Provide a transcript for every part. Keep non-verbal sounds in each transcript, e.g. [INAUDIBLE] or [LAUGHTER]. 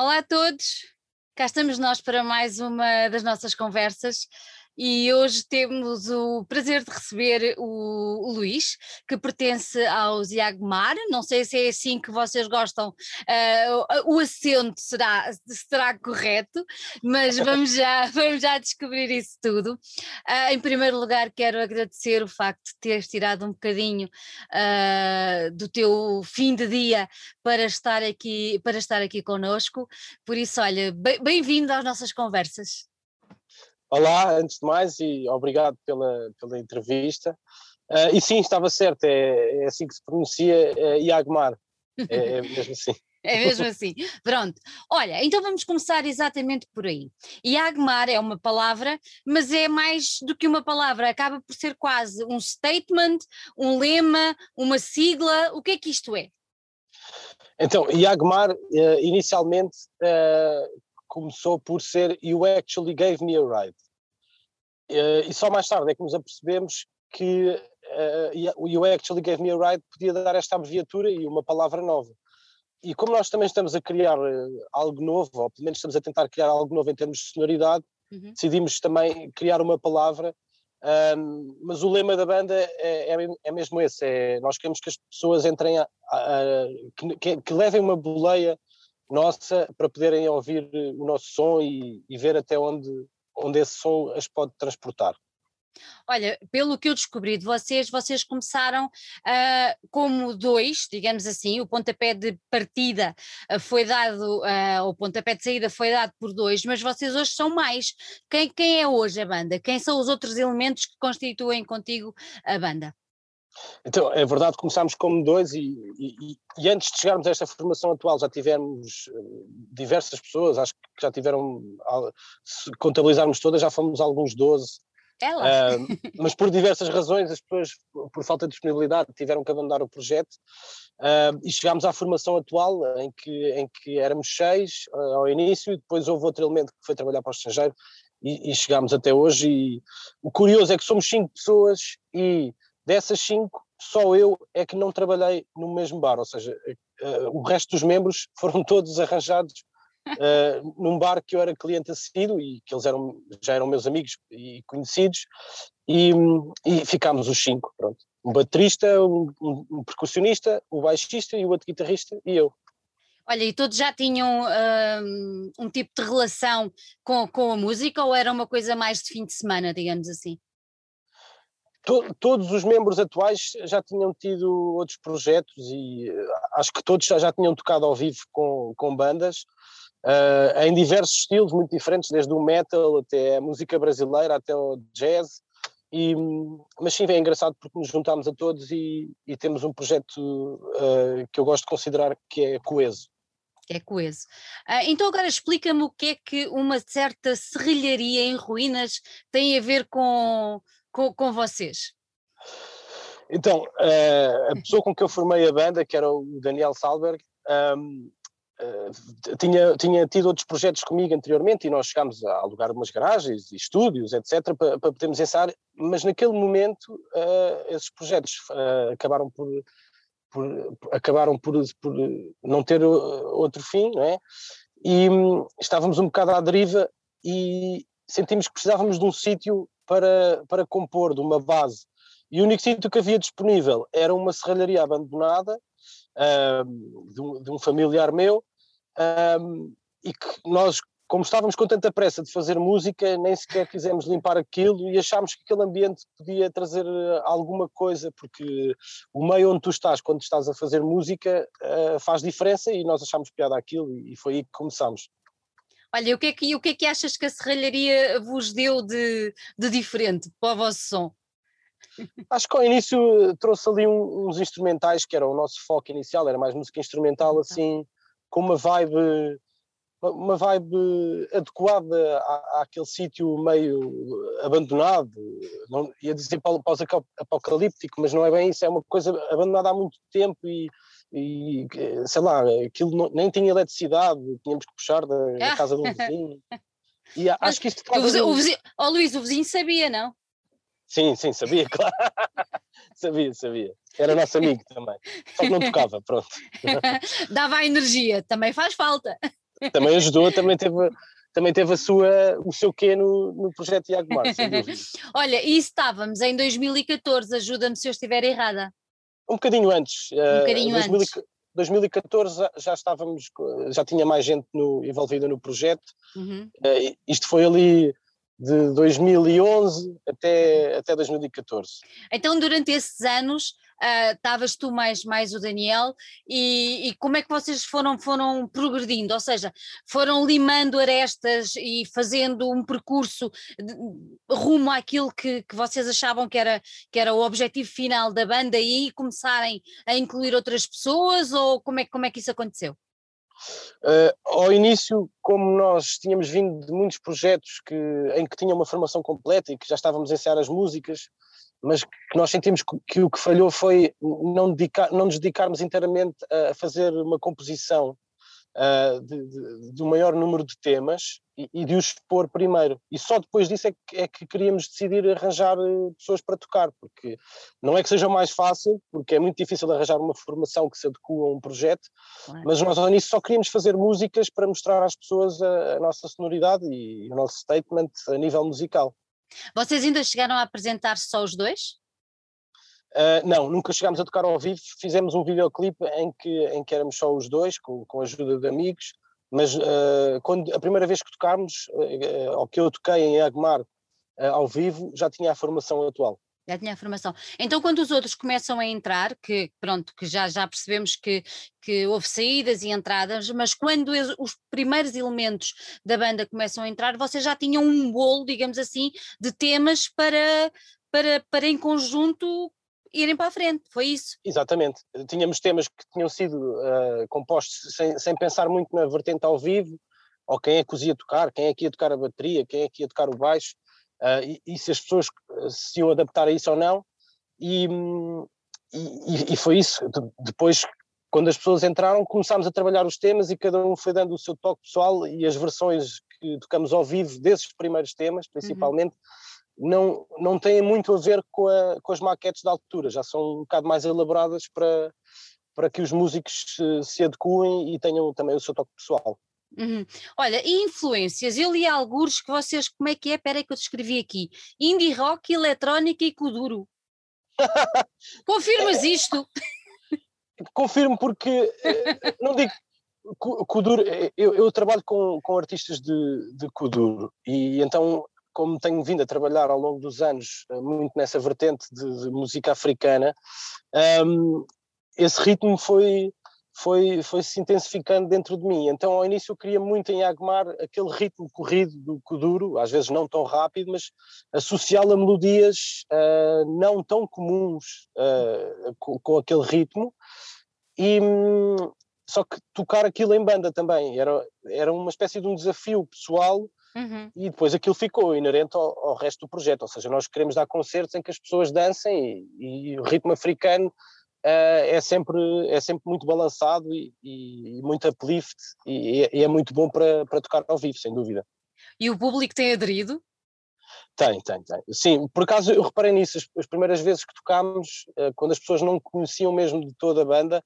Olá a todos, cá estamos nós para mais uma das nossas conversas e hoje temos o prazer de receber o, Luís, que pertence ao Ziagmar, não sei se é assim que vocês gostam, uh, o acento será, será correto, mas vamos já, [LAUGHS] vamos já descobrir isso tudo. Uh, em primeiro lugar quero agradecer o facto de teres tirado um bocadinho uh, do teu fim de dia para estar aqui, para estar aqui connosco, por isso olha, bem-vindo às nossas conversas. Olá, antes de mais, e obrigado pela, pela entrevista. Uh, e sim, estava certo, é, é assim que se pronuncia é Iagmar. É, é [LAUGHS] mesmo assim. É mesmo assim. Pronto. Olha, então vamos começar exatamente por aí. Iagmar é uma palavra, mas é mais do que uma palavra, acaba por ser quase um statement, um lema, uma sigla. O que é que isto é? Então, Iagmar, uh, inicialmente, uh, começou por ser You Actually Gave Me a Ride. Uh, e só mais tarde é que nos apercebemos que uh, o You Actually Gave Me a Ride podia dar esta abreviatura e uma palavra nova. E como nós também estamos a criar uh, algo novo, ou pelo menos estamos a tentar criar algo novo em termos de sonoridade, uhum. decidimos também criar uma palavra. Um, mas o lema da banda é, é, é, mesmo esse: é, nós queremos que as pessoas entrem a, a, a que, que, levem uma boleia nossa para poderem ouvir o nosso som e, e ver até onde, onde esse som as pode transportar. Olha, pelo que eu descobri de vocês, vocês começaram uh, como dois, digamos assim, o pontapé de partida uh, foi dado, uh, o pontapé de saída foi dado por dois, mas vocês hoje são mais. Quem, quem é hoje a banda? Quem são os outros elementos que constituem contigo a banda? Então, é verdade, começámos como dois e, e, e, antes de chegarmos a esta formação atual já tivemos eh, diversas pessoas, acho que já tiveram, se contabilizarmos todas, já fomos alguns 12. Ela. Uh, mas por diversas razões, as pessoas, por falta de disponibilidade, tiveram que abandonar o projeto uh, e chegámos à formação atual, em que, em que éramos seis uh, ao início, e depois houve outro elemento que foi trabalhar para o estrangeiro e, e chegámos até hoje. E o curioso é que somos cinco pessoas e Dessas cinco, só eu é que não trabalhei no mesmo bar, ou seja, uh, o resto dos membros [LAUGHS] foram todos arranjados uh, num bar que eu era cliente assíduo e que eles eram, já eram meus amigos e conhecidos, e, e ficámos os cinco, pronto. Um baterista, um, um, percussionista, o baixista e o outro guitarrista e eu. Olha, e todos já tinham um, um tipo de relação com, com a música ou era uma coisa mais de fim de semana, digamos assim? To, todos os membros atuais já tinham tido outros projetos e eh, acho que todos já, já tinham tocado ao vivo com, com bandas uh, em diversos estilos muito diferentes, desde o metal até a música brasileira, até o jazz. E, mas sim, é engraçado porque nos juntámos a todos e, e temos um projeto uh, que eu gosto de considerar que é coeso. É coeso. Uh, então agora explica-me o que é que uma certa serrilharia em ruínas tem a ver com, com, com vocês? Então, uh, a pessoa com que eu formei a banda, que era o Daniel Salberg, um, uh, eh, tinha, tinha tido outros projetos comigo anteriormente e nós chegámos a alugar umas garagens e estúdios, etc., para, para podermos ensaiar, mas naquele momento uh, esses projetos acabaram por, por, acabaram por, por não ter outro fim, não é? E um, estávamos um bocado à deriva e sentimos que precisávamos de um sítio para, para compor de uma base. E o único sítio que havia disponível era uma serralharia abandonada de, um, de, um, familiar meu e que nós, como estávamos com tanta pressa de fazer música, nem sequer quisemos limpar aquilo e achámos que aquele ambiente podia trazer eh, alguma coisa, porque o meio onde tu estás, quando estás a fazer música, uh, faz diferença e nós achámos piada aquilo e foi aí que começámos. Olha, o que é que, o que, é que achas que a serralharia vos deu de, de diferente para o vosso som? Acho que ao início trouxe ali uns instrumentais que era o nosso foco inicial, era mais música instrumental, assim, com uma vibe uma vibe adequada à, àquele sítio meio abandonado, não, ia dizer pós-apocalíptico, mas não é bem isso, é uma coisa abandonada há muito tempo e e sei lá, aquilo não, nem tinha eletricidade, tínhamos que puxar da, da casa do [LAUGHS] vizinho. E acho que isto o vizinho, o vizinho, oh Luís, o vizinho sabia, não? Sim, sim, sabia, [LAUGHS] claro. sabia, sabia. Era nosso amigo também. Só que não tocava, pronto. [LAUGHS] Dava a energia, também faz falta. também ajudou, também teve, também teve a sua, o seu quê no, no projeto Iago Mar. Olha, e estávamos em 2014, ajuda-me se eu estiver errada. Um bocadinho antes. Um bocadinho uh, 2000, antes. 2014 já estávamos, já tinha mais gente no, envolvida no projeto. Uhum. Uh, isto foi ali de 2011 até, até 2014. Então, durante esses anos, estavas uh, tu mais, mais o Daniel, e, e, como é que vocês foram, foram progredindo? Ou seja, foram limando arestas e fazendo um percurso de, rumo àquilo que, que vocês achavam que era, que era o objetivo final da banda e começarem a incluir outras pessoas, ou como é, como é que isso aconteceu? Uh, ao início, como nós tínhamos vindo de muitos projetos que, em que tinha uma formação completa e que já estávamos a ensaiar as músicas, mas que nós sentimos que o que falhou foi não, dedicar, não nos dedicarmos inteiramente a fazer uma composição uh, de, de, de, um maior número de temas e, e, de os expor primeiro. E só depois disso é que, é que queríamos decidir arranjar eh, pessoas para tocar, porque não é que seja mais fácil, porque é muito difícil arranjar uma formação que se adequa a um projeto, mas nós início só queríamos fazer músicas para mostrar às pessoas a, a nossa sonoridade e, e o nosso statement a nível musical. Vocês ainda chegaram a apresentar só os dois? Uh, não, nunca chegámos a tocar ao vivo. Fizemos um videoclipe em que, em que éramos só os dois, com, com a ajuda de amigos, mas uh, quando, a primeira vez que tocámos, uh, ao que eu toquei em Agmar ao vivo, já tinha a formação atual. Já tinha a formação. Então, quando os outros começam a entrar, que pronto, que já, já percebemos que, que houve saídas e entradas, mas quando os primeiros elementos da banda começam a entrar, vocês já tinham um bolo, digamos assim, de temas para, para, para em conjunto irem para a frente, foi isso? Exatamente. Tínhamos temas que tinham sido uh, compostos sem, sem pensar muito na vertente ao vivo, ou quem é que os ia tocar, quem é que ia tocar a bateria, quem é que ia tocar o baixo, uh, e, e, se as pessoas se iam adaptar a isso ou não, e, e, e foi isso. Depois, quando as pessoas entraram, começámos a trabalhar os temas e cada um foi dando o seu toque pessoal e as versões que tocamos ao vivo desses primeiros temas, principalmente, uhum não, não têm muito a ver com, a, com as maquetes da altura, já são um bocado mais elaboradas para, para que os músicos se, se adequem e tenham também o seu toque pessoal. Uhum. Olha, e influências? Eu li alguns que vocês, como é que é? Espera que eu te escrevi aqui. Indie rock, eletrónica e kuduro. [LAUGHS] Confirmas isto? Confirmo porque, eh, não digo, Kuduro, eh, eu, eu, trabalho com, com artistas de, de Kuduro e então como tenho vindo a trabalhar ao longo dos anos eh, muito nessa vertente de, de música africana, um, esse ritmo foi, foi, foi se intensificando dentro de mim. Então, ao início, eu queria muito em Agmar aquele ritmo corrido do Kuduro, às vezes não tão rápido, mas associá-lo a melodias uh, não tão comuns uh, com, com, aquele ritmo. E, um, só que tocar aquilo em banda também era, era uma espécie de um desafio pessoal Uhum. E depois aquilo ficou inerente ao, ao, resto do projeto, ou seja, nós queremos dar concertos em que as pessoas dancem e, e o ritmo africano é, sempre, é sempre muito balançado e, e muito uplift e, e, é muito bom para, para tocar ao vivo, sem dúvida. E o público tem aderido? Tem, tem, tem. Sim, por acaso eu reparei nisso, as, as primeiras vezes que tocámos, uh, quando as pessoas não conheciam mesmo de toda a banda,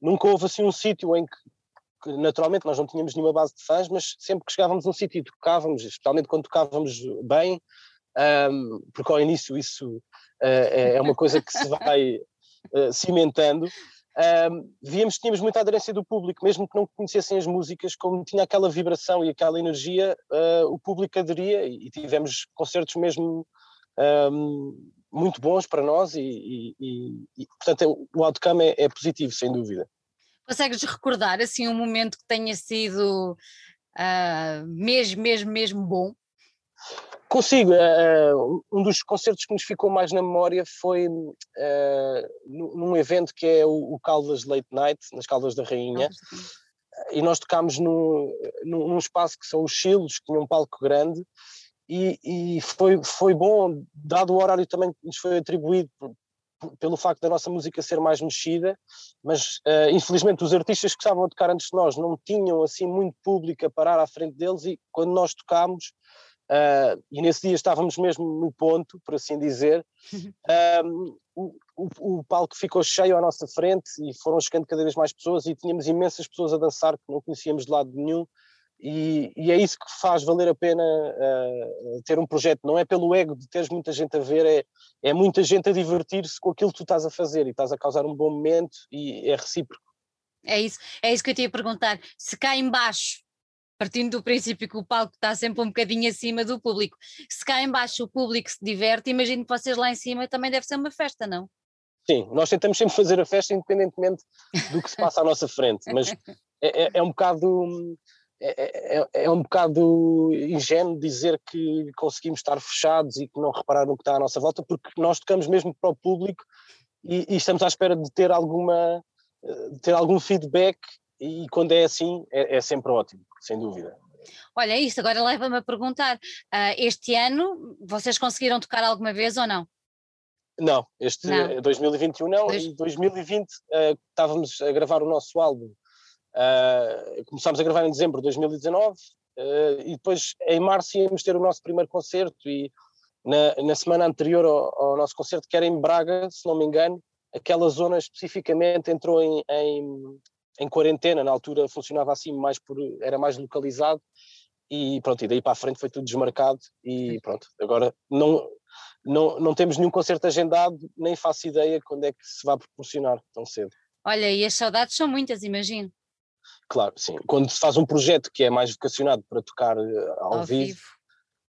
nunca houve assim um sítio em que naturalmente nós não tínhamos nenhuma base de fãs, mas sempre que chegávamos a um sítio e tocávamos, especialmente quando tocávamos bem, um, porque ao início isso uh, é uma coisa que se vai uh, cimentando, um, víamos que tínhamos muita aderência do público, mesmo que não conhecessem as músicas, como tinha aquela vibração e aquela energia, uh, o público aderia e, e tivemos concertos mesmo muito bons para nós e, e, e portanto o outcome é, é positivo, sem dúvida. Consegues recordar assim um momento que tenha sido uh, mesmo, mesmo, mesmo bom? Consigo. Uh, um dos concertos que nos ficou mais na memória foi uh, num evento que é o, o Caldas Late Night, nas Caldas da Rainha. e nós tocámos num, num, espaço que são os Chilos, que tinha um palco grande, e, e, foi, foi bom, dado o horário também que nos foi atribuído pelo facto da nossa música ser mais mexida, mas uh, infelizmente os artistas que estavam a tocar antes de nós não tinham assim muito público a parar à frente deles e quando nós tocámos, uh, e nesse dia estávamos mesmo no ponto, por assim dizer, [LAUGHS] um, o, o, o, palco ficou cheio à nossa frente e foram chegando cada vez mais pessoas e tínhamos imensas pessoas a dançar que não conhecíamos de lado nenhum E, e, é isso que faz valer a pena uh, ter um projeto. Não é pelo ego de teres muita gente a ver, é, é muita gente a divertir-se com aquilo que tu estás a fazer e estás a causar um bom momento e é recíproco. É isso, é isso que eu te ia perguntar. Se cá embaixo, partindo do princípio que o palco está sempre um bocadinho acima do público, se cá embaixo o público se diverte, imagino que vocês lá em cima também deve ser uma festa, não? Sim, nós tentamos sempre fazer a festa independentemente do que se passa à nossa frente, mas é, é, é um bocado é, é, é, um bocado ingênuo dizer que conseguimos estar fechados e que não reparar no que está à nossa volta, porque nós tocamos mesmo para o público e, e estamos à espera de ter alguma de ter algum feedback e quando é assim é, é sempre ótimo, sem dúvida. Olha, é isto agora leva-me a perguntar: uh, este ano vocês conseguiram tocar alguma vez ou não? Não, este não. 2021 não, Dois... e 2020 uh, estávamos a gravar o nosso álbum Uh, começámos a gravar em dezembro de 2019 uh, ah, e depois em março íamos ter o nosso primeiro concerto e na, na semana anterior ao, ao, nosso concerto, que era em Braga, se não me engano, aquela zona especificamente entrou em, em, em quarentena, na altura funcionava assim, mais por, era mais localizado e pronto, e daí para a frente foi tudo desmarcado e pronto, agora não, não, não temos nenhum concerto agendado, nem faço ideia quando é que se vai proporcionar tão cedo. Olha, e as saudades são muitas, imagino. Claro, sim. Quando se faz um projeto que é mais vocacionado para tocar uh, ao, ao, vivo, vivo.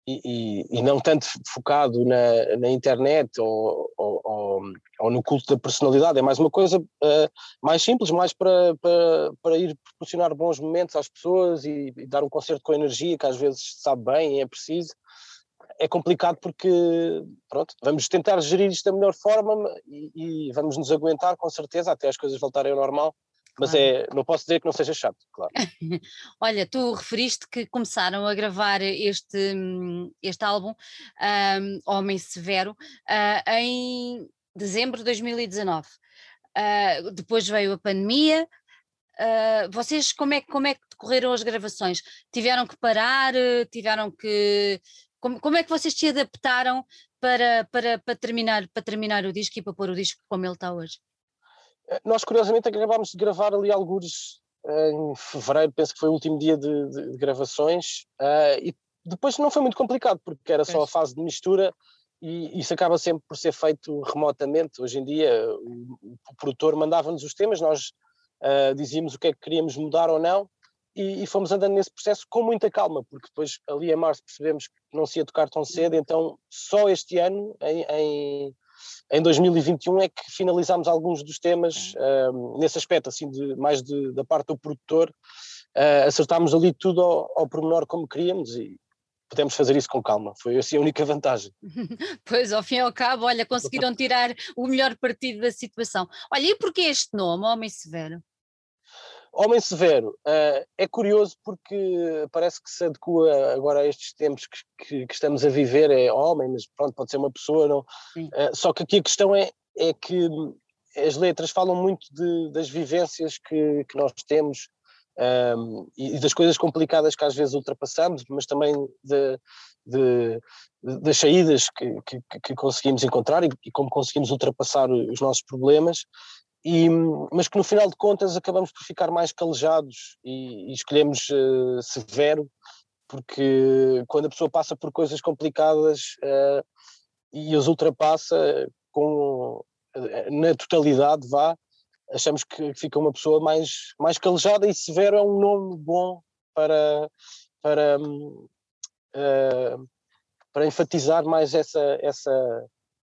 E, e, não tanto focado na, na internet ou, ou, ou, ou, no culto da personalidade, é mais uma coisa uh, mais simples, mais para, para, para ir proporcionar bons momentos às pessoas e, e, dar um concerto com energia que às vezes sabe bem e é preciso. É complicado porque, pronto, vamos tentar gerir isto da melhor forma e, e vamos nos aguentar com certeza até as coisas voltarem ao normal mas claro. é, não posso dizer que não seja chato, claro. [LAUGHS] Olha, tu referiste que começaram a gravar este, este álbum, um, Homem Severo, uh, em dezembro de 2019. Uh, ah, depois veio a pandemia. Uh, vocês, como é, como é que decorreram as gravações? Tiveram que parar? Tiveram que. Como, como é que vocês se adaptaram para, para, para, terminar, para terminar o disco e para pôr o disco como ele está hoje? Nós, curiosamente, acabámos de gravar ali alguns eh, em fevereiro, penso que foi o último dia de, de, de gravações, uh, e depois não foi muito complicado, porque era só a fase de mistura e isso acaba sempre por ser feito remotamente. Hoje em dia, o, o produtor mandava-nos os temas, nós uh, dizíamos o que é que queríamos mudar ou não, e, e, fomos andando nesse processo com muita calma, porque depois, ali em março, percebemos que não se ia tocar tão cedo, então só este ano, em, em em 2021 é que finalizámos alguns dos temas uh, nesse aspecto, assim, de, mais de, da parte do produtor, uh, acertámos ali tudo ao, ao pormenor como queríamos e pudemos fazer isso com calma, foi assim a única vantagem. [LAUGHS] pois, ao fim e ao cabo, olha, conseguiram tirar o melhor partido da situação. Olha, e porquê este nome, Homem Severo? Homem Severo uh, é curioso porque parece que se adequa agora a estes tempos que, que, que estamos a viver, é homem, mas pronto, pode ser uma pessoa, não. Uh, só que aqui a questão é, é que as letras falam muito de, das vivências que, que nós temos um, e, das coisas complicadas que às vezes ultrapassamos, mas também de, de, das saídas que, que, que, conseguimos encontrar e, e, como conseguimos ultrapassar os nossos problemas e, mas que no final de contas acabamos por ficar mais calejados e, e escolhemos uh, severo, porque quando a pessoa passa por coisas complicadas uh, e as ultrapassa com, uh, na totalidade, vá, achamos que fica uma pessoa mais, mais calejada e severo é um nome bom para, para, para enfatizar mais essa, essa,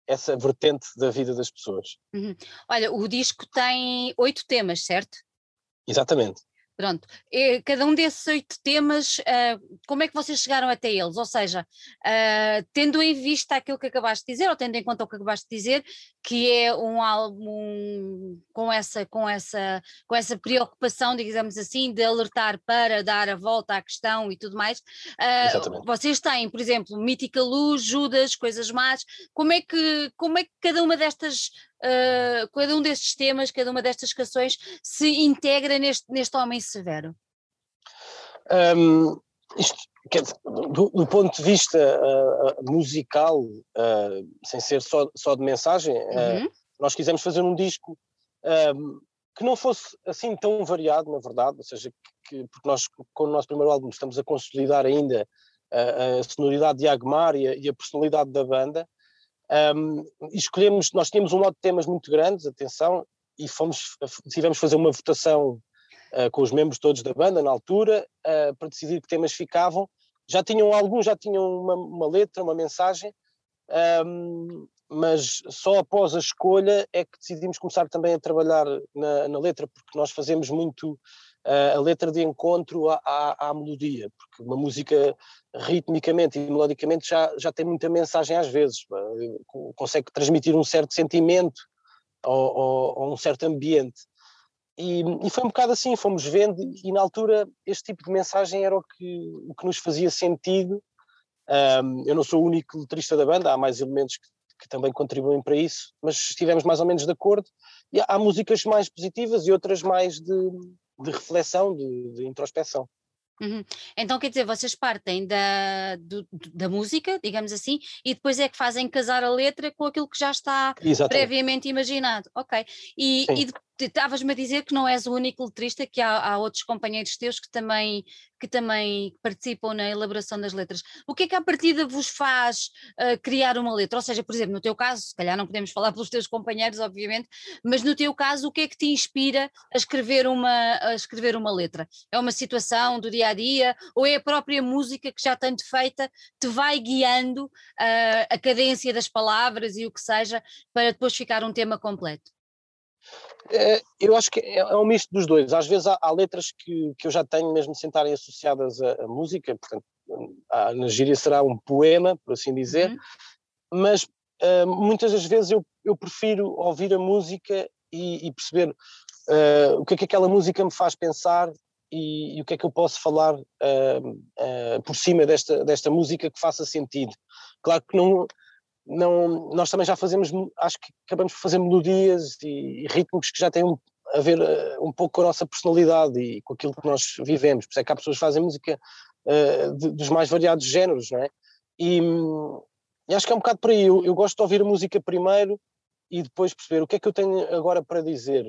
essa vertente da vida das pessoas. Uhum. Olha, o disco tem oito temas, certo? Exatamente. Pronto, e cada um desses oito temas, uh, como é que vocês chegaram até eles? Ou seja, uh, tendo em vista aquilo que acabaste de dizer, ou tendo em conta o que acabaste de dizer, que é um álbum com essa, com essa, com essa preocupação, digamos assim, de alertar para dar a volta à questão e tudo mais, uh, vocês têm, por exemplo, Mítica Luz, Judas, Coisas Más, como é que, como é que cada uma destas uh, cada um destes temas, cada uma destas canções se integra neste, neste homem severo? Um, isto, do, do, ponto de vista uh, musical, uh, sem ser só, só de mensagem, uhum. nós quisemos fazer um disco um, que não fosse assim tão variado, na verdade, ou seja, que, porque nós com o nosso primeiro álbum estamos a consolidar ainda a, a sonoridade de Agmar e a, e a personalidade da banda, um, escolhemos, nós tínhamos um lote de temas muito grandes, atenção, e fomos, tivemos fazer uma votação uh, com os membros todos da banda na altura, uh, para decidir que temas ficavam. Já tinham alguns, já tinham uma, uma letra, uma mensagem, um, mas só após a escolha é que decidimos começar também a trabalhar na, na letra, porque nós fazemos muito a letra de encontro à, à, à, melodia, porque uma música ritmicamente e melodicamente já, já tem muita mensagem às vezes, consegue transmitir um certo sentimento ou um certo ambiente. E, e, foi um bocado assim, fomos vendo, e na altura este tipo de mensagem era o que, o que nos fazia sentido. Um, eu não sou o único letrista da banda, há mais elementos que, que, também contribuem para isso, mas estivemos mais ou menos de acordo. E há, há músicas mais positivas e outras mais de, de reflexão, de, de introspecção. Uhum. Então, quer dizer, vocês partem da, do, da música, digamos assim, e depois é que fazem casar a letra com aquilo que já está Exatamente. previamente imaginado. Ok. E, e estavas-me a dizer que não és o único letrista, que há, há, outros companheiros teus que também, que também participam na elaboração das letras. O que é que à partida vos faz uh, criar uma letra? Ou seja, por exemplo, no teu caso, se calhar não podemos falar [LAUGHS] pelos teus companheiros, obviamente, mas no teu caso, o que é que te inspira a escrever uma, a escrever uma letra? É uma situação do dia a dia ou é a própria música que já tanto feita te vai guiando uh, a cadência das palavras e o que seja para depois ficar um tema completo? É, eu acho que é, é, um misto dos dois. Às vezes há, há letras que, que eu já tenho mesmo sem estarem associadas à, à música, portanto, a, na gíria será um poema, por assim dizer, uhum. mas uh, muitas das vezes eu, eu prefiro ouvir a música e, e perceber uh, o que é que aquela música me faz pensar e, e o que é que eu posso falar uh, por cima desta, desta música que faça sentido. Claro que não não, nós também já fazemos, acho que acabamos por fazer melodias e, e ritmos que já têm um, a ver uh, um pouco com a nossa personalidade e com aquilo que nós vivemos. Por isso é que há pessoas que fazem música uh, de, dos mais variados géneros, não é? E, e, acho que é um bocado por aí. Eu, eu, gosto de ouvir a música primeiro e depois perceber o que é que eu tenho agora para dizer,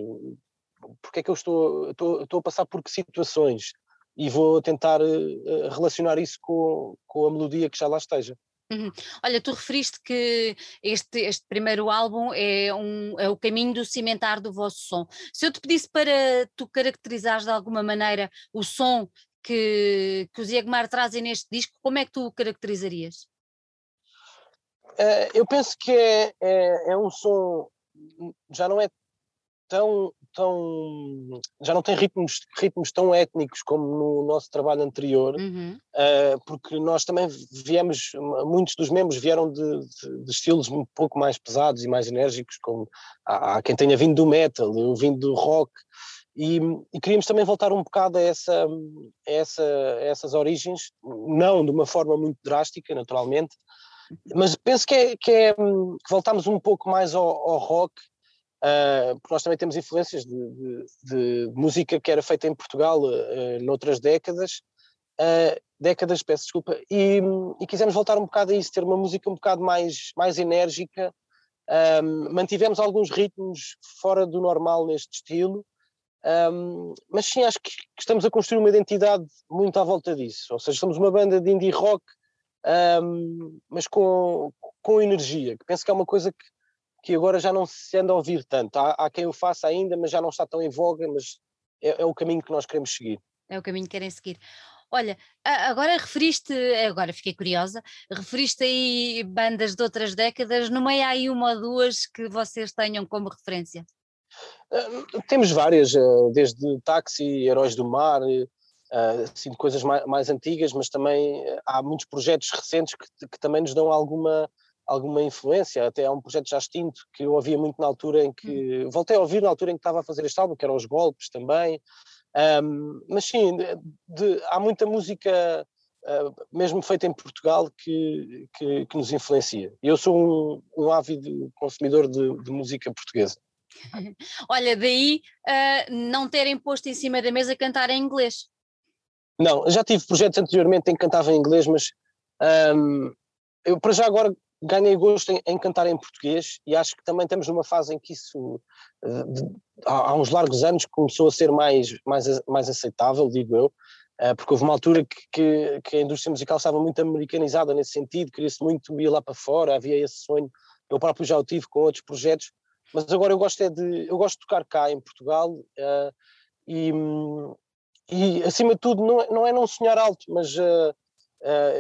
porque é que eu estou, estou, estou a passar por que situações e vou tentar uh, relacionar isso com, com a melodia que já lá esteja. Uhum. Olha, tu referiste que este, este primeiro álbum é, um, é o caminho do cimentar do vosso som. Se eu te pedisse para tu caracterizares de alguma maneira o som que, que os Iagmar trazem neste disco, como é que tu o caracterizarias? Uh, eu penso que é, é, é um som, já não é tão, tão já não tem ritmos, ritmos tão étnicos como no nosso trabalho anterior, uhum. uh, porque nós também viemos, muitos dos membros vieram de, de, de, estilos um pouco mais pesados e mais enérgicos, como há, há quem tenha vindo do metal, eu vim do rock, e, e, queríamos também voltar um bocado a, essa, a, essa, a essas origens, não de uma forma muito drástica, naturalmente, mas penso que, é, que, é, que voltamos um pouco mais ao, ao rock Uh, porque nós também temos influências de, de, de, música que era feita em Portugal uh, noutras décadas, uh, décadas, peço desculpa, e, e, quisemos voltar um bocado a isso, ter uma música um bocado mais, mais enérgica. Um, mantivemos alguns ritmos fora do normal neste estilo, um, mas sim, acho que, que, estamos a construir uma identidade muito à volta disso. Ou seja, somos uma banda de indie rock, um, mas com, com energia, que penso que é uma coisa que que agora já não se anda a ouvir tanto. Há, há quem o faça ainda, mas já não está tão em voga, mas é, é o caminho que nós queremos seguir. É o caminho que querem seguir. Olha, agora referiste, agora fiquei curiosa, referiste aí bandas de outras décadas, no meio há aí uma ou duas que vocês tenham como referência? Uh, temos várias, uh, desde Táxi, Heróis do Mar, uh, assim, coisas mais, mais, antigas, mas também há muitos projetos recentes que, que também nos dão alguma, alguma influência, até há um projeto já extinto que eu ouvia muito na altura em que, hum. voltei a ouvir na altura em que estava a fazer este álbum, que eram os golpes também, um, mas sim, de, de, há muita música, uh, mesmo feita em Portugal, que, que, que nos influencia. Eu sou um, um ávido consumidor de, de música portuguesa. [LAUGHS] Olha, daí uh, não terem posto em cima da mesa cantar em inglês. Não, já tive projetos anteriormente em que cantava em inglês, mas um, eu para já agora ganhei gosto em, em, cantar em português e acho que também estamos numa fase em que isso, de, há, uns largos anos, começou a ser mais, mais, mais aceitável, digo eu, uh, porque houve uma altura que, que, que, a indústria musical estava muito americanizada nesse sentido, queria-se muito ir lá para fora, havia esse sonho, eu próprio já o tive com outros projetos, mas agora eu gosto é de, eu gosto de tocar cá em Portugal uh, e, e acima de tudo não é, não é não sonhar alto, mas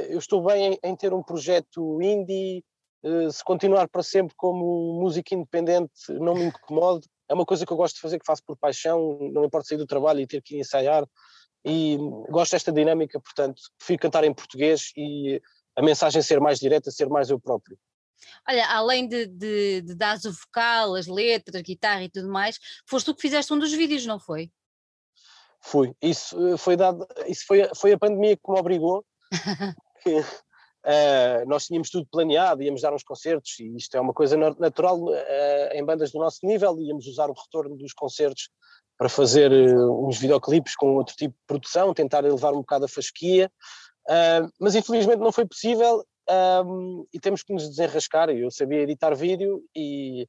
eu estou bem em, ter um projeto indie, uh, se continuar para sempre como música independente não me incomodo, é uma coisa que eu gosto de fazer, que faço por paixão, não importa sair do trabalho e ter que ensaiar, e gosto desta dinâmica, portanto, prefiro cantar em português e a mensagem ser mais direta, ser mais eu próprio. Olha, além de, de, de dar o vocal, as letras, guitarra e tudo mais, foste tu que fizeste um dos vídeos, não foi? Fui. Isso eh, foi dado, isso foi, foi a pandemia que me obrigou uh, [LAUGHS] nós tínhamos tudo planeado, íamos dar uns concertos, e isto é uma coisa natural uh, em bandas do nosso nível, íamos usar o retorno dos concertos para fazer uh, uns videoclipes com outro tipo de produção, tentar elevar um bocado a fasquia, mas infelizmente não foi possível um, e temos que nos desenrascar. Eu sabia editar vídeo e,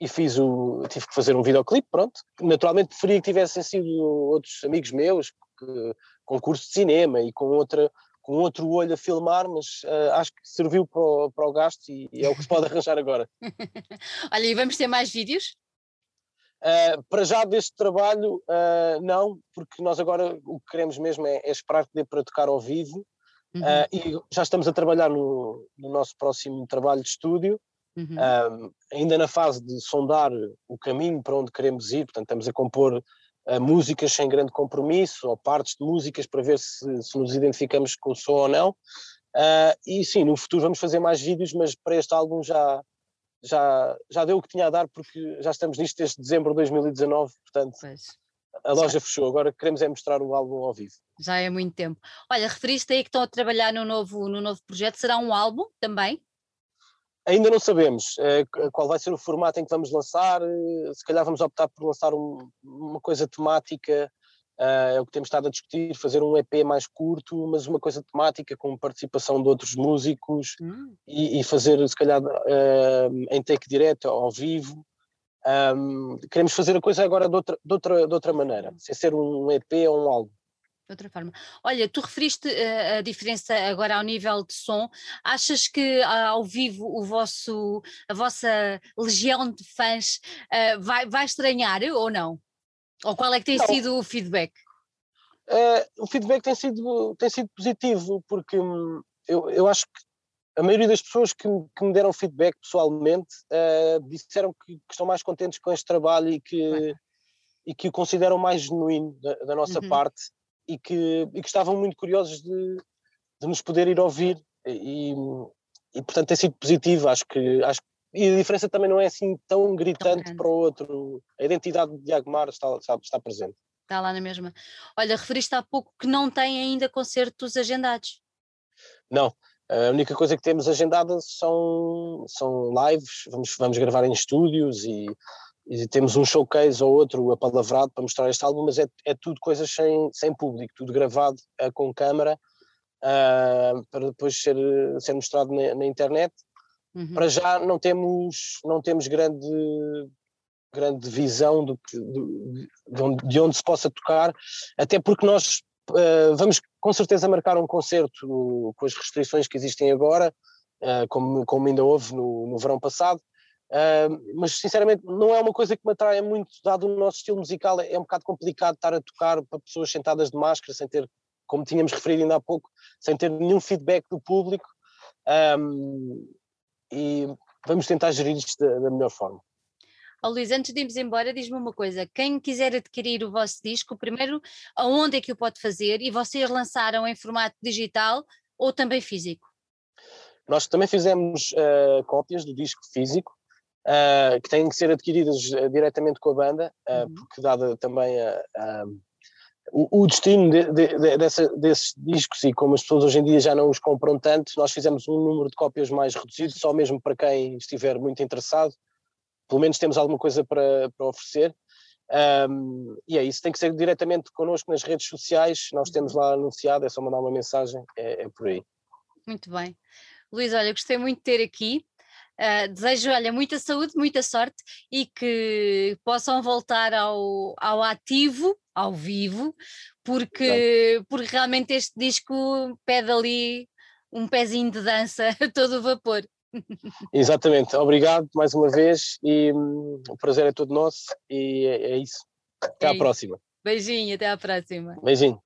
e fiz o, tive que fazer um videoclipe, pronto. Naturalmente preferia que tivessem sido outros amigos meus, que, com curso de cinema e com outra com outro olho a filmar, mas uh, acho que serviu para o, para o gasto e, e, é o que se pode [LAUGHS] arranjar agora. [LAUGHS] Olha, e vamos ter mais vídeos? Uh, para já deste trabalho, uh, não, porque nós agora o que queremos mesmo é, é esperar que dê para tocar ao vivo uhum. e já estamos a trabalhar no, no nosso próximo trabalho de estúdio, uhum. ainda na fase de sondar o caminho para onde queremos ir, portanto estamos a compor músicas sem grande compromisso ou partes de músicas para ver se, se nos identificamos com o som ou não. Uh, e sim, no futuro vamos fazer mais vídeos, mas para este álbum já, já, já deu o que tinha a dar, porque já estamos nisto desde dezembro de 2019, portanto pois. a loja já. fechou. Agora queremos é mostrar o álbum ao vivo. Já é muito tempo. Olha, referiste aí que estão a trabalhar no novo, no novo projeto, será um álbum também? Ainda não sabemos uh, qual vai ser o formato em que vamos lançar. Uh, se calhar vamos optar por lançar um, uma coisa temática. Uh, é o que temos estado a discutir, fazer um EP mais curto, mas uma coisa temática com participação de outros músicos hum. e, e, fazer, se calhar, em take direto, ao vivo. Um, queremos fazer a coisa agora de outra, de outra, de outra maneira, sem ser um EP ou um álbum de outra forma. Olha, tu referiste uh, a diferença agora ao nível de som. Achas que uh, ao vivo o vosso, a vossa legião de fãs uh, vai, vai estranhar ou não? Ou qual é que tem não. sido o feedback? Eh, o feedback tem sido, tem sido positivo, porque hum, eu, eu acho que a maioria das pessoas que, que me deram feedback pessoalmente disseram que, que, estão mais contentes com este trabalho e que, e que o consideram mais genuíno da, da nossa uhum. parte e que, e que estavam muito curiosos de, de nos poder ir ouvir e, e portanto tem sido positivo, acho que, acho e a diferença também não é assim tão gritante para o outro, a identidade de Diagmar está, está, está presente. Está lá na mesma. Olha, referiste há pouco que não tem ainda concertos agendados. Não, a única coisa que temos agendada são, são lives, vamos, vamos gravar em estúdios e e temos um showcase ou outro apalavrado para mostrar este álbum, mas é, é tudo coisas sem, sem público, tudo gravado uh, com câmara uh, para depois ser, ser mostrado na, na internet. Uhum. Para já não temos, não temos grande, grande visão do que, de, de, onde, de onde se possa tocar, até porque nós uh, vamos com certeza marcar um concerto com as restrições que existem agora, como, como ainda houve no, no verão passado, Uh, mas sinceramente não é uma coisa que me atrai muito, dado o nosso estilo musical, é, é um bocado complicado estar a tocar para pessoas sentadas de máscara, sem ter, como tínhamos referido ainda há pouco, sem ter nenhum feedback do público. Um, e vamos tentar gerir isto da, da melhor forma. Oh, Luís, antes de irmos embora, diz-me uma coisa: quem quiser adquirir o vosso disco, primeiro, aonde é que o pode fazer? E vocês lançaram em formato digital ou também físico? Nós também fizemos uh, cópias do disco físico, uh, que têm que ser adquiridas uh, diretamente com a banda, uh, porque dada também a, o, o, destino de, de, de, dessa, desses discos e como as pessoas hoje em dia já não os compram tanto, nós fizemos um número de cópias mais reduzido, só mesmo para quem estiver muito interessado, pelo menos temos alguma coisa para, para oferecer. Um, e é isso, tem que ser diretamente connosco nas redes sociais, nós temos lá anunciado, é só mandar uma mensagem, é, é por aí. Muito bem. Luís, olha, gostei muito de ter aqui. Uh, desejo, olha, muita saúde, muita sorte e que possam voltar ao, ao ativo, ao vivo, porque, porque realmente este disco pede ali um pezinho de dança [LAUGHS] a todo vapor. Exatamente, obrigado mais uma vez e hum, o prazer é todo nosso e é, é isso. Até é à isso. próxima. Beijinho, até à próxima. Beijinho.